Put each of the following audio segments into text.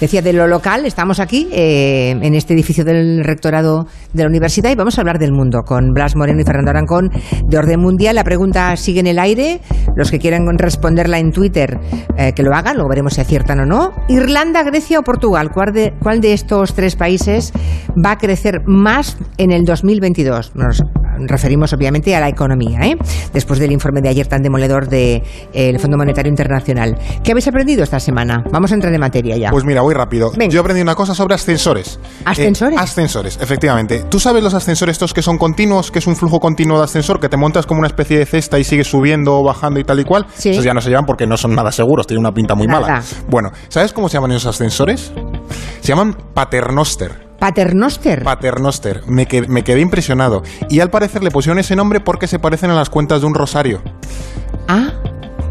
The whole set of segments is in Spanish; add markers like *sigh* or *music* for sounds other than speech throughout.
Decía, de lo local, estamos aquí, eh, en este edificio del rectorado de la universidad, y vamos a hablar del mundo con Blas Moreno y Fernando Arancón de Orden Mundial. La pregunta sigue en el aire. Los que quieran responderla en Twitter, eh, que lo hagan, luego veremos si aciertan o no. Irlanda, Grecia o Portugal, ¿cuál de, estos tres países va a crecer más en el 2022? Nos referimos obviamente a la economía, ¿eh? después del informe de ayer tan demoledor del de, Fondo Monetario Internacional. ¿Qué habéis aprendido esta semana? Vamos a entrar en materia ya. Pues mira, voy rápido. Venga. Yo aprendí una cosa sobre ascensores. ¿Ascensores? Eh, ascensores, efectivamente. ¿Tú sabes los ascensores estos que son continuos, que es un flujo continuo de ascensor, que te montas como una especie de cesta y sigues subiendo o bajando y tal y cual? Sí. Esos ya no se llevan porque no son nada seguros, tienen una pinta muy Nada. mala. Bueno, ¿sabes cómo se llaman esos ascensores? Se llaman paternoster. Paternoster. Paternoster. Me, que- me quedé impresionado. Y al parecer le pusieron ese nombre porque se parecen a las cuentas de un rosario. ah,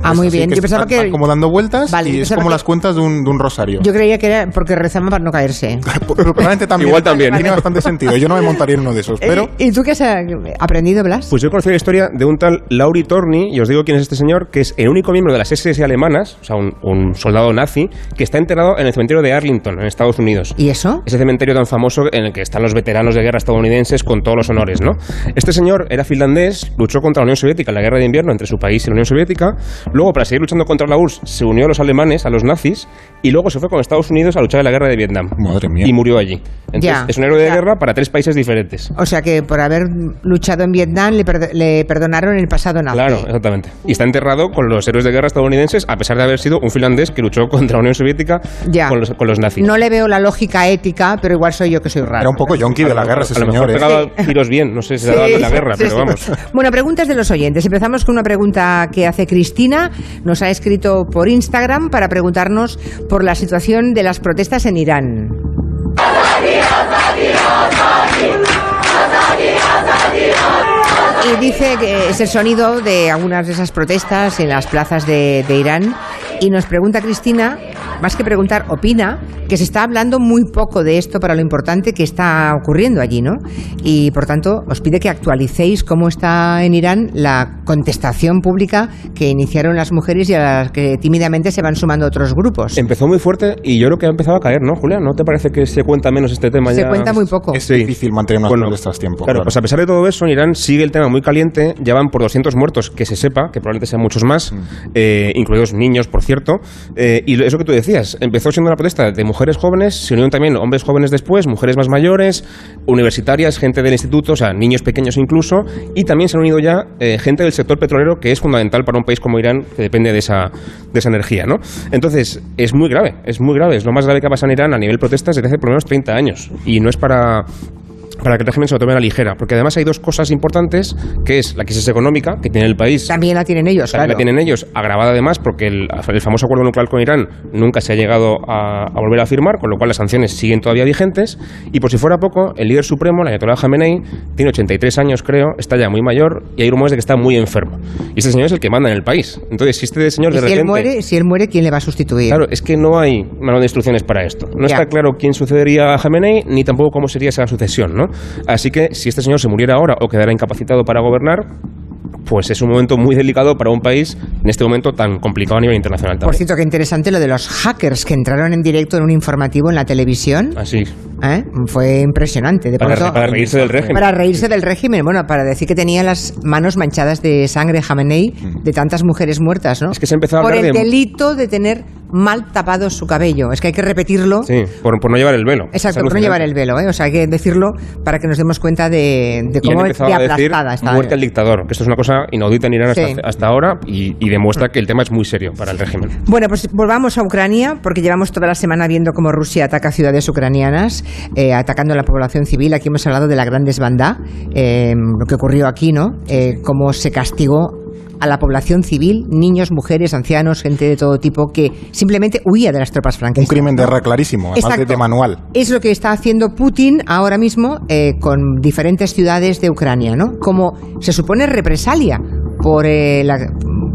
ah, muy bien. que Yo pensaba que... como dando vueltas Vale, y es como que- las cuentas de un, de un rosario. Yo creía que era porque rezaban para no caerse. *laughs* Pero probablemente también. Igual también. Tiene bastante sentido. Yo no me montaría en uno de esos, pero... Eh, ¿Y tú qué has eh, aprendido, Blas? Pues yo conocí la historia de un tal Lauri Torni, y os digo quién es este señor, que es el único miembro de las SS alemanas, o sea, un, un soldado nazi, que está enterrado en el cementerio de Arlington, en Estados Unidos. ¿Y eso? Ese cementerio tan famoso en el que están los veteranos de guerra estadounidenses con todos los honores, ¿no? Este señor era finlandés, luchó contra la Unión Soviética en la guerra de invierno entre su país y la Unión Soviética, luego para seguir luchando contra la URSS se unió a los alemanes, a los nazis, y luego se fue con Estados Unidos a luchar en la guerra de Vietnam. Madre mía. Y murió allí. Entonces, Ya. es un héroe de Ya. guerra para tres países diferentes. O sea que por haber luchado en Vietnam le, perdo- le perdonaron el pasado nazi. Claro, exactamente. Y está enterrado con los héroes de guerra estadounidenses, a pesar de haber sido un finlandés que luchó contra la Unión Soviética Ya. con, los, con los nazis. No le veo la lógica ética, pero igual soy yo que soy raro. Era un poco yonki de la guerra ese a lo señor, mejor ¿eh? pegaba tiros bien, no sé si se Sí, daba de la guerra, sí, pero sí. vamos. Bueno, preguntas de los oyentes. Empezamos con una pregunta que hace Cristina. Nos ha escrito por Instagram para preguntarnos por la situación de las protestas en Irán. Y dice que es el sonido de algunas de esas protestas en las plazas de, Irán. Y nos pregunta Cristina, más que preguntar, opina que se está hablando muy poco de esto para lo importante que está ocurriendo allí, ¿no? Y por tanto, os pide que actualicéis cómo está en Irán la contestación pública que iniciaron las mujeres y a las que tímidamente se van sumando otros grupos. Empezó muy fuerte y yo creo que ha empezado a caer, ¿no, Julia? ¿No te parece que se cuenta menos este tema Se ya? cuenta muy poco. Es Sí. difícil mantener unas Bueno, tiempo. Claro, claro. pues a pesar de todo eso, en Irán sigue el tema muy caliente. Ya van por 200 muertos, que se sepa, que probablemente sean muchos más, Mm. eh, incluidos niños, por cierto. Eh, y eso que tú decías, empezó siendo una protesta de mujeres jóvenes, se unieron también hombres jóvenes después, mujeres más mayores, universitarias, gente del instituto, o sea, niños pequeños incluso, y también se han unido ya eh, gente del sector petrolero, que es fundamental para un país como Irán, que depende de esa, de esa energía, ¿no? Entonces, es muy grave, es muy grave, es lo más grave que ha pasado en Irán a nivel protestas desde hace por lo menos 30 años. Y no es para para que el régimen se lo tome a la ligera, porque además hay dos cosas importantes, que es la crisis económica que tiene el país, También la tienen ellos, también claro. la tienen ellos, agravada además porque el, el famoso acuerdo nuclear con Irán nunca se ha llegado a, a volver a firmar, con lo cual las sanciones siguen todavía vigentes, y por si fuera poco, el líder supremo, el Ayatollah Khamenei, tiene 83 años creo, está ya muy mayor, y hay rumores de que está muy enfermo. Y este señor es el que manda en el país. Entonces, si este señor de si repente... él muere, si él muere, ¿quién le va a sustituir? Claro, es que no hay manual de instrucciones para esto. No Ya. está claro quién sucedería a Jamenei, ni tampoco cómo sería esa sucesión, ¿no? Así que si este señor se muriera ahora o quedara incapacitado para gobernar, pues es un momento muy delicado para un país en este momento tan complicado a nivel internacional Por también. cierto, qué interesante lo de los hackers que entraron en directo en un informativo en la televisión. Así, ¿eh? Fue impresionante. De para, pronto, para reírse del régimen. para reírse del régimen, bueno, para decir que tenía las manos manchadas de sangre Jamenei de tantas mujeres muertas, ¿no? Es que se empezó a Por el de- delito de tener mal tapado su cabello. Es que hay que repetirlo. Sí, por, por no llevar el velo. Exacto, Es por no llevar el velo, ¿eh? O sea, hay que decirlo para que nos demos cuenta de, de cómo de a decir aplastada está. muerte al dictador, que esto es una cosa inaudita en Irán hasta, Sí. hasta ahora y, y demuestra que el tema es muy serio para el régimen. Bueno, pues volvamos a Ucrania, porque llevamos toda la semana viendo cómo Rusia ataca ciudades ucranianas, eh, atacando a la población civil. Aquí hemos hablado de la gran desbandá, eh, lo que ocurrió aquí, ¿no? Eh, cómo se castigó a la población civil, niños, mujeres, ancianos, gente de todo tipo, que simplemente huía de las tropas Un franquistas. crimen de guerra clarísimo, además de, de manual. Es lo que está haciendo Putin ahora mismo eh, con diferentes ciudades de Ucrania, ¿no? Como se supone represalia por eh, la-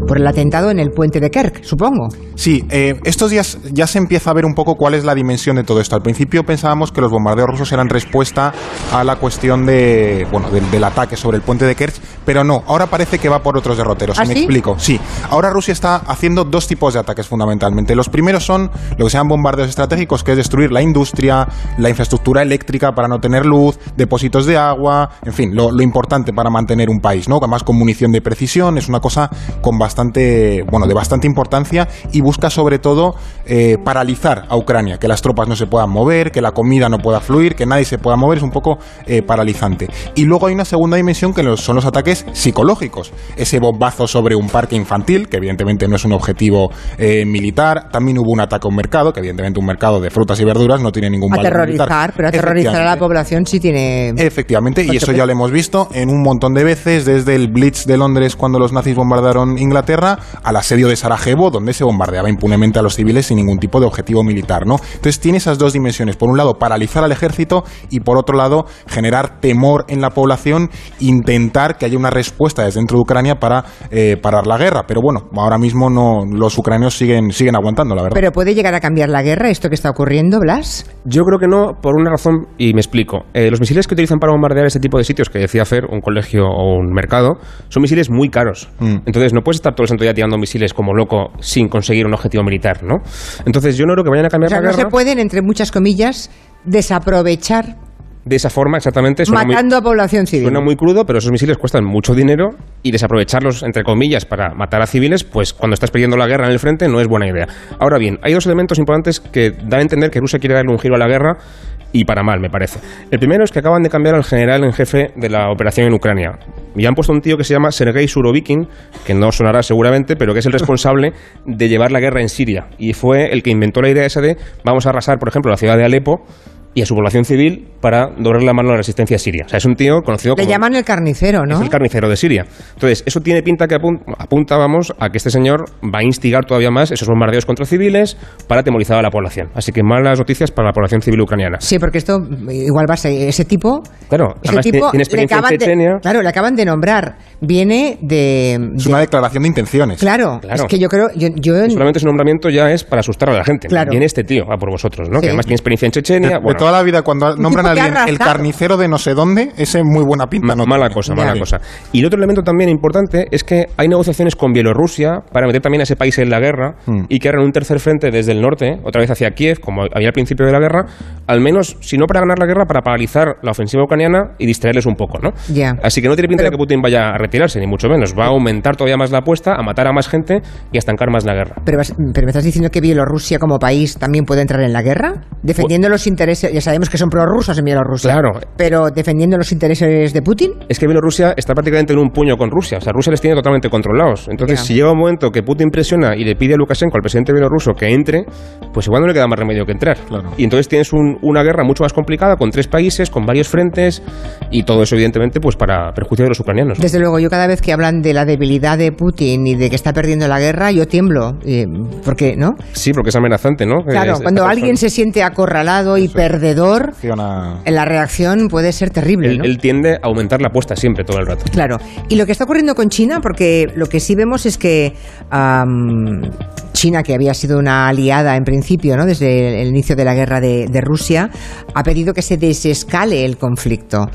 por el atentado en el puente de Kerk, supongo. Sí, eh, estos días ya se empieza a ver un poco cuál es la dimensión de todo esto. Al principio pensábamos que los bombardeos rusos eran respuesta a la cuestión de, bueno, del, del ataque sobre el puente de Kerch, pero no, ahora parece que va por otros derroteros. ¿Ah, me sí? explico. Sí, ahora Rusia está haciendo dos tipos de ataques fundamentalmente. Los primeros son lo que se llaman bombardeos estratégicos, que es destruir la industria, la infraestructura eléctrica para no tener luz, depósitos de agua, en fin, lo, lo importante para mantener un país, ¿no? Además con munición de precisión, es una cosa con bastante, bueno, de bastante importancia y busca sobre todo eh, paralizar a Ucrania, que las tropas no se puedan mover, que la comida no pueda fluir, que nadie se pueda mover, es un poco eh, paralizante. Y luego hay una segunda dimensión que son los ataques psicológicos, ese bombazo sobre un parque infantil, que evidentemente no es un objetivo eh, militar, también hubo un ataque a un mercado, que evidentemente un mercado de frutas y verduras no tiene ningún valor militar. Aterrorizar, pero aterrorizar a la población sí tiene... Efectivamente, y eso ya lo hemos visto en un montón de veces, desde el Blitz de Londres cuando los nazis bombardearon Inglaterra, al asedio de Sarajevo, donde se bombardeaba impunemente a los civiles sin ningún tipo de objetivo militar, ¿no? Entonces tiene esas dos dimensiones. Por un lado, paralizar al ejército y por otro lado, generar temor en la población, intentar que haya una respuesta desde dentro de Ucrania para eh, parar la guerra. Pero bueno, ahora mismo no, los ucranianos siguen, siguen aguantando, la verdad. Pero puede llegar a cambiar la guerra esto que está ocurriendo, Blas. Yo creo que no, por una razón, y me explico. Eh, los misiles que utilizan para bombardear este tipo de sitios, que decía Fer, un colegio o un mercado, son misiles muy caros. Mm. Entonces no puedes estar todo el santo día tirando misiles como loco sin conseguir un objetivo militar, ¿no? Entonces yo no creo que vayan a O cambiar sea, la no se pueden, entre muchas comillas, desaprovechar de esa forma exactamente. Suena muy- matando a población civil. Suena muy crudo, pero esos misiles cuestan mucho dinero y desaprovecharlos, entre comillas, para matar a civiles, pues cuando estás perdiendo la guerra en el frente no es buena idea. Ahora bien, hay dos elementos importantes que dan a entender que Rusia quiere darle un giro a la guerra y para mal, me parece. El primero es que acaban de cambiar al general en jefe de la operación en Ucrania. Y han puesto un tío que se llama Sergei Surovikin, que no sonará seguramente, pero que es el responsable de llevar la guerra en Siria. Y fue el que inventó la idea esa de vamos a arrasar, por ejemplo, la ciudad de Alepo y a su población civil para doblar la mano a la resistencia siria. O sea, es un tío conocido Le como... llaman el carnicero, ¿no? Es el carnicero de Siria. Entonces, eso tiene pinta que apun- apunta, vamos, a que este señor va a instigar todavía más esos bombardeos contra civiles para atemorizar a la población. Así que malas noticias para la población civil ucraniana. Sí, porque esto igual va a ser ese tipo. Claro, ese tiene- tipo tiene le experiencia en acaban Chechenia. de, claro, le acaban de nombrar. Viene de, es de- una declaración de intenciones. claro, Claro. Es que yo creo, yo, yo solamente su nombramiento ya es para asustar a la gente. Claro. Viene este tío a por vosotros, ¿no? Sí. Que además tiene experiencia en Chechenia. de bueno, toda la vida, cuando *laughs* nombran a alguien el carnicero de no sé dónde, ese muy buena pinta. No mala cosa, mala cosa. Y el otro elemento también importante es que hay negociaciones con Bielorrusia para meter también a ese país en la guerra Hmm. y que hagan un tercer frente desde el norte, otra vez hacia Kiev, como había al principio de la guerra, al menos, si no para ganar la guerra, para paralizar la ofensiva ucraniana y distraerles un poco, ¿no? Ya. Así que no tiene pinta Pero- de que Putin vaya a retirarse, ni mucho menos. Va a aumentar todavía más la apuesta, a matar a más gente y a estancar más la guerra. Pero, vas- pero me estás diciendo que Bielorrusia como país también puede entrar en la guerra, defendiendo los intereses. Ya sabemos que son prorrusos en Bielorrusia. Claro. Pero defendiendo los intereses de Putin. Es que Bielorrusia está prácticamente en un puño con Rusia. O sea, Rusia les tiene totalmente controlados. Entonces, Ya. si llega un momento que Putin presiona y le pide a Lukashenko, al presidente bielorruso, que entre, pues igual no le queda más remedio que entrar. Claro. Y entonces tienes un- una guerra mucho más complicada con tres países, con varios frentes y todo eso, evidentemente, pues para perjuicio de los ucranianos. Desde luego, yo cada vez que hablan de la debilidad de Putin y de que está perdiendo la guerra, yo tiemblo. eh, porque, ¿no? Sí, porque es amenazante, ¿no? Claro, Es- cuando alguien se siente acorralado y perdedor, Funciona- la reacción puede ser terrible. Él, ¿no? él tiende a aumentar la apuesta siempre, todo el rato. Claro. Y lo que está ocurriendo con China, porque lo que sí vemos es que China, que había sido una aliada en principio, ¿no? desde el inicio de la guerra de, de Rusia, ha pedido que se desescale el conflicto.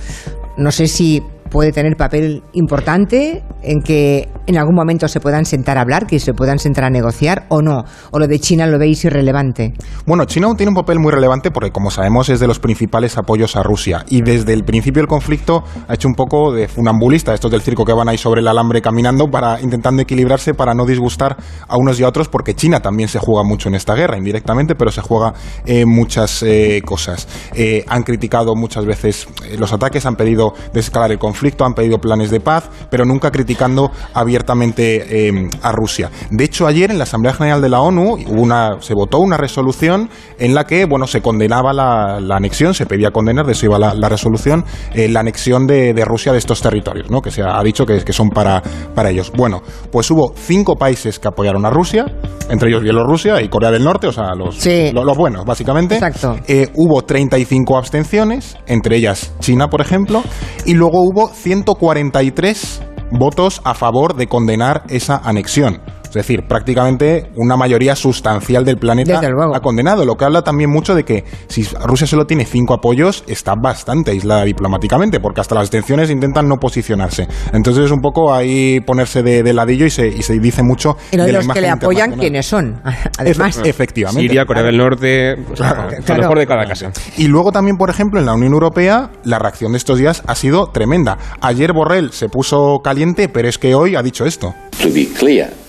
No sé si puede tener papel importante en que en algún momento se puedan sentar a hablar, que se puedan sentar a negociar o no. O lo de China lo veis irrelevante. Bueno, China tiene un papel muy relevante porque, como sabemos, es de los principales apoyos a Rusia. Y desde el principio del conflicto ha hecho un poco de funambulista, estos del circo que van ahí sobre el alambre caminando, para intentando equilibrarse para no disgustar a unos y a otros, porque China también se juega mucho en esta guerra, indirectamente, pero se juega eh, muchas cosas. Eh, han criticado muchas veces eh, los ataques, han pedido desescalar el conflicto, han pedido planes de paz, pero nunca criticando abiertamente eh, a Rusia. De hecho, ayer en la Asamblea General de la ONU hubo una, se votó una resolución en la que bueno, se condenaba la, la anexión, se pedía condenar, de eso iba la, la resolución, eh, la anexión de, de Rusia de estos territorios, ¿no? que se ha, dicho que, que son para, para ellos. Bueno, pues hubo cinco países que apoyaron a Rusia, entre ellos Bielorrusia y Corea del Norte, o sea, los, Sí. lo- los buenos, básicamente. Exacto. Eh, hubo 35 abstenciones, entre ellas China, por ejemplo, y luego hubo 143 votos a favor de condenar esa anexión. Es decir, prácticamente una mayoría sustancial del planeta ha condenado, lo que habla también mucho de que si Rusia solo tiene cinco apoyos, está bastante aislada diplomáticamente, porque hasta las tensiones intentan no posicionarse. Entonces es un poco ahí ponerse de, ladillo y se, y se, dice mucho. Y de los que le apoyan, ¿quiénes son? *laughs* Además. efectivamente. Siria, Corea del Norte, claro, lo mejor de cada casa. Y luego también, por ejemplo, en la Unión Europea, la reacción de estos días ha sido tremenda. Ayer Borrell se puso caliente, pero es que hoy ha dicho esto. To be clear.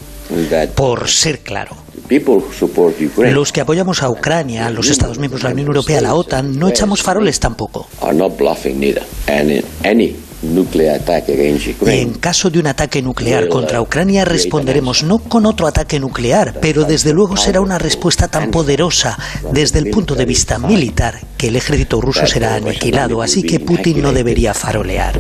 Por ser claro, los que apoyamos a Ucrania, los Estados miembros de la Unión Europea, la OTAN, no echamos faroles tampoco. En caso de un ataque nuclear contra Ucrania responderemos no con otro ataque nuclear, pero desde luego será una respuesta tan poderosa desde el punto de vista militar que el ejército ruso será aniquilado, así que Putin no debería farolear.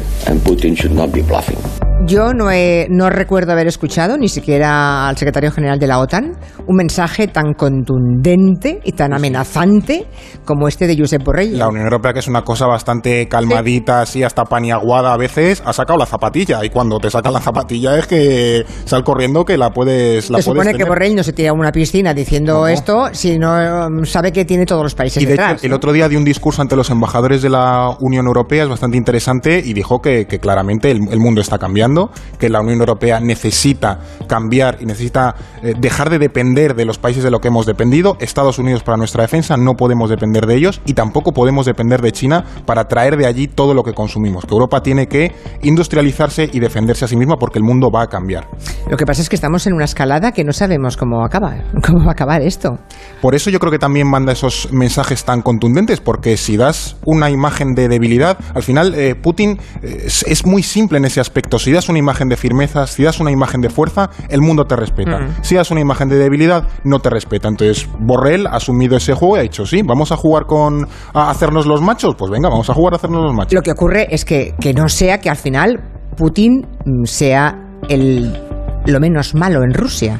Yo no, no recuerdo haber escuchado, ni siquiera al secretario general de la OTAN, un mensaje tan contundente y tan amenazante como este de Josep Borrell. La Unión Europea, que es una cosa bastante calmadita, así hasta paniaguada a veces, ha sacado la zapatilla. Y cuando te sacan la zapatilla es que sal corriendo que la puedes. La se supone que Borrell no se tira a una piscina diciendo esto, sino um, sabe que tiene todos los países y de detrás. Hecho, el otro día dio un discurso ante los embajadores de la Unión Europea, es bastante interesante, y dijo que, claramente el mundo está cambiando que la Unión Europea necesita cambiar y necesita eh, dejar de depender de los países de lo que hemos dependido. Estados Unidos para nuestra defensa no podemos depender de ellos y tampoco podemos depender de China para traer de allí todo lo que consumimos. Que Europa tiene que industrializarse y defenderse a sí misma porque el mundo va a cambiar. Lo que pasa es que estamos en una escalada que no sabemos cómo acaba, *laughs* cómo va a acabar esto. Por eso yo creo que también manda esos mensajes tan contundentes, porque si das una imagen de debilidad, al final eh, Putin eh, es, muy simple en ese aspecto. Si das una imagen de firmeza, si das una imagen de fuerza, el mundo te respeta. Si das una imagen de debilidad, no te respeta. Entonces, Borrell ha asumido ese juego y ha dicho, sí, vamos a jugar con a hacernos los machos, pues venga, vamos a jugar a hacernos los machos. Lo que ocurre es que, que no sea que al final Putin mm, sea el lo menos malo en Rusia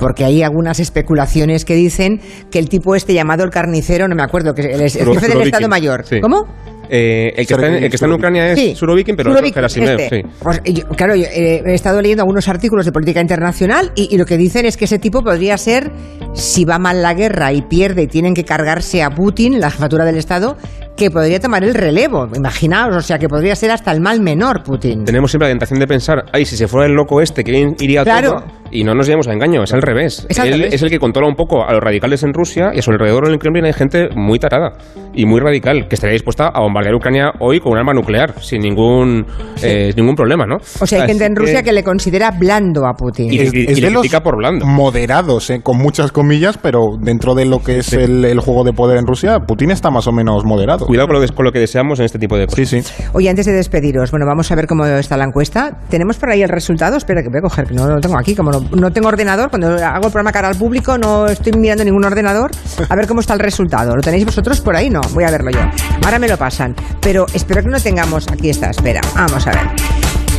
porque hay algunas especulaciones que dicen que el tipo este llamado el carnicero, no me acuerdo, que es el jefe del Estado Mayor. ¿Cómo? Eh, el, que está en, Ucrania es sí, Surovikin, pero Surovikin, Gerasimev, este. Pues, claro, eh, he estado leyendo algunos artículos de política internacional y, lo que dicen es que ese tipo podría ser, si va mal la guerra y pierde y tienen que cargarse a Putin, la jefatura del Estado, que podría tomar el relevo. Imaginaos, o sea, que podría ser hasta el mal menor Putin. Tenemos siempre la tentación de pensar, ay, si se fuera el loco este, que iría todo? Y no nos llevamos a engaño, es al revés. Es Él es el que controla un poco a los radicales en Rusia y a su alrededor en el Kremlin hay gente muy tarada y muy radical que estaría dispuesta a bombardear Ucrania hoy con un arma nuclear sin ningún, eh, ningún problema, ¿no? O sea, hay gente en Rusia que, le considera blando a Putin. Y, es, de los por blando. moderados, eh, con muchas comillas, pero dentro de lo que es el, el juego de poder en Rusia, Putin está más o menos moderado cuidado con lo, que, deseamos en este tipo de cosas. Sí, sí. Oye, antes de despediros, bueno, vamos a ver cómo está la encuesta. ¿Tenemos por ahí el resultado? Espera, que voy a coger, que no lo tengo aquí. Como no, tengo ordenador, cuando hago el programa cara al público no estoy mirando ningún ordenador. A ver cómo está el resultado. ¿Lo tenéis vosotros por ahí? No, voy a verlo yo. Ahora me lo pasan. Pero espero que no tengamos... Aquí está, espera. Vamos a ver.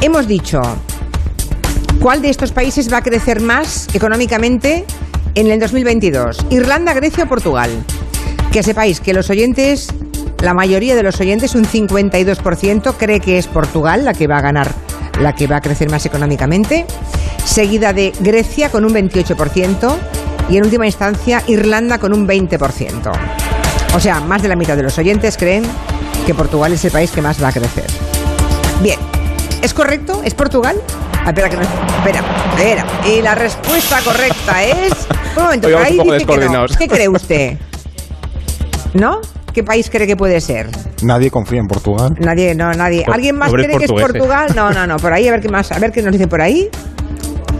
Hemos dicho... ¿Cuál de estos países va a crecer más económicamente en el 2022? ¿Irlanda, Grecia o Portugal? Que sepáis que los oyentes la mayoría de los oyentes, un 52%, cree que es Portugal la que va a ganar, la que va a crecer más económicamente, seguida de Grecia con un 28% y en última instancia Irlanda con un 20%. O sea, más de la mitad de los oyentes creen que Portugal es el país que más va a crecer. Bien, ¿es correcto? ¿Es Portugal? Ah, espera, que no, espera, espera. Y la respuesta correcta es... Un momento, ahí dice que no. ¿Qué cree usted? *laughs* ¿No? ¿Qué país cree que puede ser? Nadie confía en Portugal. Nadie, no, nadie. ¿Alguien más cree que es Portugal? No, no, no. Por ahí, a ver qué más, a ver qué nos dice por ahí.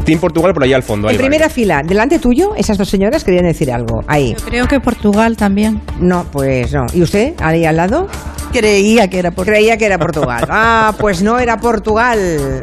Team Portugal por ahí al fondo. En primera fila, delante tuyo, esas dos señoras querían decir algo. Ahí. Yo creo que Portugal también. No, pues no. ¿Y usted, ahí al lado? Creía que era Portugal. Creía que era Portugal. *laughs* Ah, pues no era Portugal.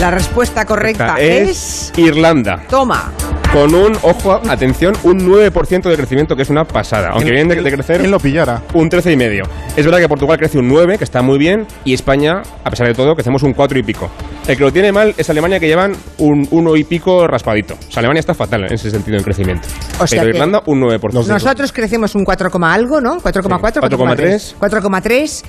La respuesta correcta es... Irlanda. Toma con un, ojo, atención, un 9% de crecimiento, que es una pasada. Aunque viene de, crecer. ¿Quién lo pillara? Un 13,5. Es verdad que Portugal crece un 9, que está muy bien, y España, a pesar de todo, crecemos un 4 y pico. El que lo tiene mal es Alemania, que llevan un 1 y pico raspadito. O sea, Alemania está fatal en ese sentido en crecimiento. O sea Pero Irlanda, un 9%. Nosotros crecemos un 4, algo, ¿no? 4,4, 4,3. 4,3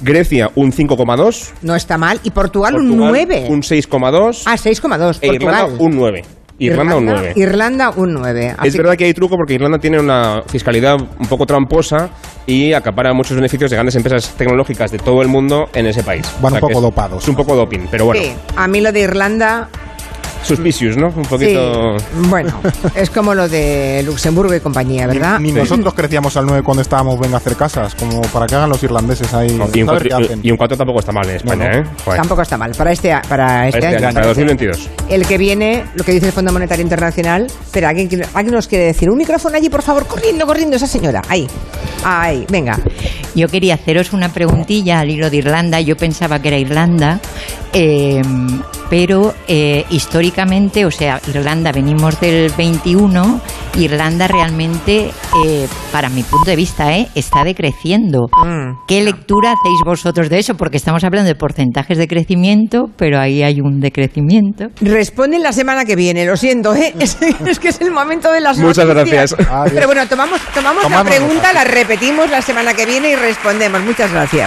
Grecia un 5,2. No está mal. Y Portugal, un Portugal 9. Un 6,2. Ah, 6,2. e Irlanda Portugal. un 9. Irlanda, un 9. Irlanda un 9. Es verdad que hay truco porque Irlanda tiene una fiscalidad un poco tramposa y acapara muchos beneficios de grandes empresas tecnológicas de todo el mundo en ese país. Van un que poco es- dopados. Es un poco doping, pero bueno, Sí, a mí lo de Irlanda, suspicious, ¿no? Un poquito... sí, bueno, es como lo de Luxemburgo y compañía, ¿verdad? Ni nosotros crecíamos al 9 cuando estábamos venga a hacer casas, como para que hagan los irlandeses ahí. Y un, a ver qué 4, hacen. y un 4 tampoco está mal en España, No, no. ¿eh? Joder. Tampoco está mal. Para este, a- para este, Este año. año, para 2022. El que viene, lo que dice el Fondo Monetario Internacional. Pero alguien, alguien nos quiere decir, un micrófono allí, por favor, corriendo, corriendo, esa señora. Ahí, ahí, venga. Yo quería haceros una preguntilla al hilo de Irlanda. Yo pensaba que era Irlanda, eh, pero eh, históricamente, o sea, Irlanda venimos del 21, Irlanda realmente, eh, para mi punto de vista, eh, está decreciendo. Mm. ¿Qué lectura hacéis vosotros de eso? Porque estamos hablando de porcentajes de crecimiento, pero ahí hay un decrecimiento. Responden la semana que viene, lo siento, ¿eh? *laughs* Es, es que es el momento de las Muchas noticias. gracias. Pero bueno, tomamos, tomamos la pregunta, la repetimos la semana que viene y respondemos. Muchas gracias.